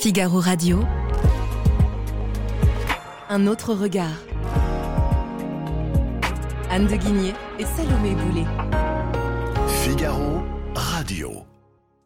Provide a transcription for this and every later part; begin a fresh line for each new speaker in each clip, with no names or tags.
Figaro Radio. Un autre regard. Anne de Guigné et Salomé Boulet.
Figaro Radio.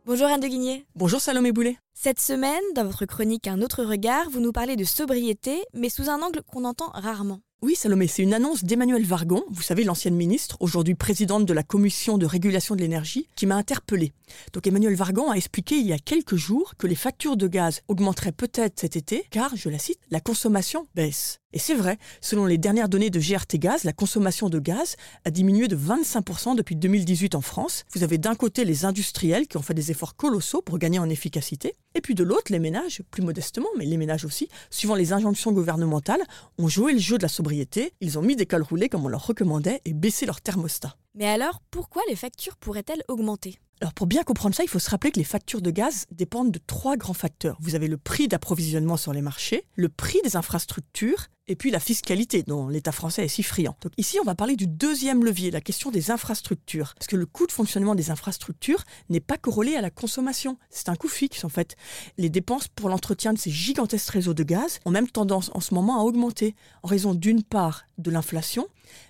Bonjour Anne de Guigné.
Bonjour Salomé Boulet.
Cette semaine, dans votre chronique Un autre regard, vous nous parlez de sobriété, mais sous un angle qu'on entend rarement.
Oui, Salomé, c'est une annonce d'Emmanuel Vargon, vous savez, l'ancienne ministre, aujourd'hui présidente de la Commission de régulation de l'énergie, qui m'a interpellée. Donc Emmanuel Vargon a expliqué il y a quelques jours que les factures de gaz augmenteraient peut-être cet été, car, je la cite, la consommation baisse. Et c'est vrai, selon les dernières données de GRT Gaz, la consommation de gaz a diminué de 25% depuis 2018 en France. Vous avez d'un côté les industriels qui ont fait des efforts colossaux pour gagner en efficacité, et puis de l'autre les ménages, plus modestement, mais les ménages aussi, suivant les injonctions gouvernementales, ont joué le jeu de la sobriété, ils ont mis des cols roulés comme on leur recommandait et baissé leur thermostat.
Mais alors, pourquoi les factures pourraient-elles augmenter?
Alors pour bien comprendre ça, il faut se rappeler que les factures de gaz dépendent de trois grands facteurs. Vous avez le prix d'approvisionnement sur les marchés, le prix des infrastructures et puis la fiscalité dont l'État français est si friand. Ici, on va parler du deuxième levier, la question des infrastructures. Parce que le coût de fonctionnement des infrastructures n'est pas corrélé à la consommation. C'est un coût fixe en fait. Les dépenses pour l'entretien de ces gigantesques réseaux de gaz ont même tendance en ce moment à augmenter en raison d'une part de l'inflation,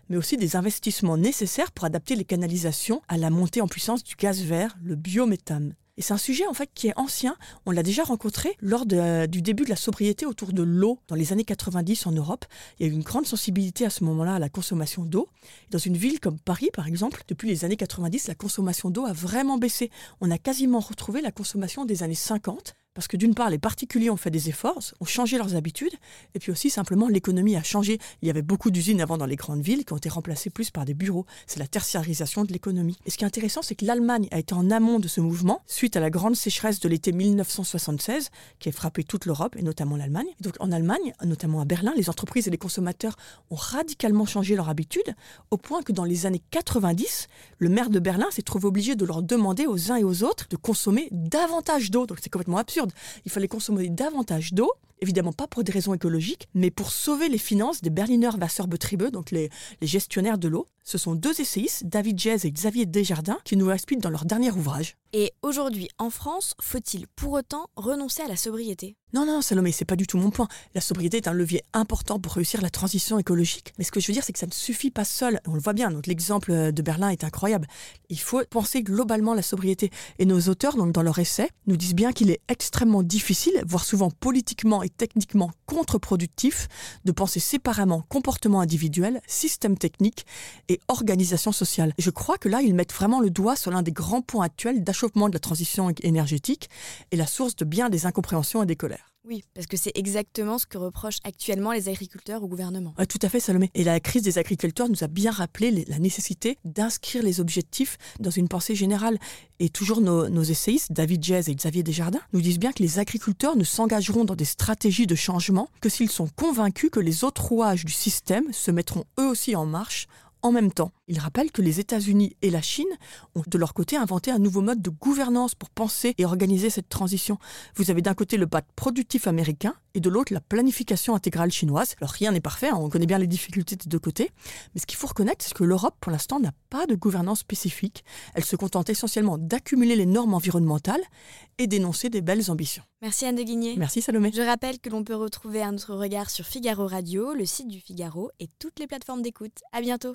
mais aussi des investissements nécessaires pour adapter les canalisations à la montée en puissance du gaz vert, le biométhane. Et c'est un sujet en fait qui est ancien. On l'a déjà rencontré lors du début de la sobriété autour de l'eau dans les années 90 en Europe. Il y a eu une grande sensibilité à ce moment-là à la consommation d'eau. Dans une ville comme Paris, par exemple, depuis les années 90, la consommation d'eau a vraiment baissé. On a quasiment retrouvé la consommation des années 50 parce que d'une part, les particuliers ont fait des efforts, ont changé leurs habitudes, et puis aussi simplement l'économie a changé. Il y avait beaucoup d'usines avant dans les grandes villes qui ont été remplacées plus par des bureaux. C'est la tertiarisation de l'économie. Et ce qui est intéressant, c'est que l'Allemagne a été en amont de ce mouvement suite à la grande sécheresse de l'été 1976 qui a frappé toute l'Europe et notamment l'Allemagne. Donc en Allemagne, notamment à Berlin, les entreprises et les consommateurs ont radicalement changé leurs habitudes au point que dans les années 90, le maire de Berlin s'est trouvé obligé de leur demander aux uns et aux autres de consommer davantage d'eau. Donc c'est complètement absurde il fallait consommer davantage d'eau, évidemment pas pour des raisons écologiques, mais pour sauver les finances des Berliner Wasserbetriebe, donc les, les gestionnaires de l'eau. Ce sont deux essayistes, David Jez et Xavier Desjardins, qui nous l'expliquent dans leur dernier ouvrage.
Et aujourd'hui, en France, faut-il pour autant renoncer à la sobriété?
Non, non, Salomé, c'est pas du tout mon point. La sobriété est un levier important pour réussir la transition écologique. Mais ce que je veux dire, c'est que ça ne suffit pas seul. On le voit bien. Donc, l'exemple de Berlin est incroyable. Il faut penser globalement la sobriété. Et nos auteurs, donc, dans leur essai, nous disent bien qu'il est extrêmement difficile, voire souvent politiquement et techniquement contre-productif, de penser séparément comportement individuel, système technique et organisation sociale. je crois que là, ils mettent vraiment le doigt sur l'un des grands points actuels d'achauffement de la transition énergétique et la source de bien des incompréhensions et des colères.
Oui, parce que c'est exactement ce que reprochent actuellement les agriculteurs au gouvernement.
tout à fait, Salomé. Et la crise des agriculteurs nous a bien rappelé la nécessité d'inscrire les objectifs dans une pensée générale. Et toujours nos, essayistes, David Jez et Xavier Desjardins, nous disent bien que les agriculteurs ne s'engageront dans des stratégies de changement que s'ils sont convaincus que les autres rouages du système se mettront eux aussi en marche en même temps. Il rappelle que les États-Unis et la Chine ont de leur côté inventé un nouveau mode de gouvernance pour penser et organiser cette transition. Vous avez d'un côté le pacte productif américain et de l'autre la planification intégrale chinoise. Alors rien n'est parfait, hein, on connaît bien les difficultés des deux côtés, mais ce qu'il faut reconnaître, c'est que l'Europe, pour l'instant, n'a pas de gouvernance spécifique. Elle se contente essentiellement d'accumuler les normes environnementales et d'énoncer des belles ambitions.
Merci Anne de Guigné.
Merci Salomé.
Je rappelle que l'on peut retrouver un autre regard sur Figaro Radio, le site du Figaro et toutes les plateformes d'écoute. À bientôt.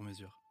sur mesure.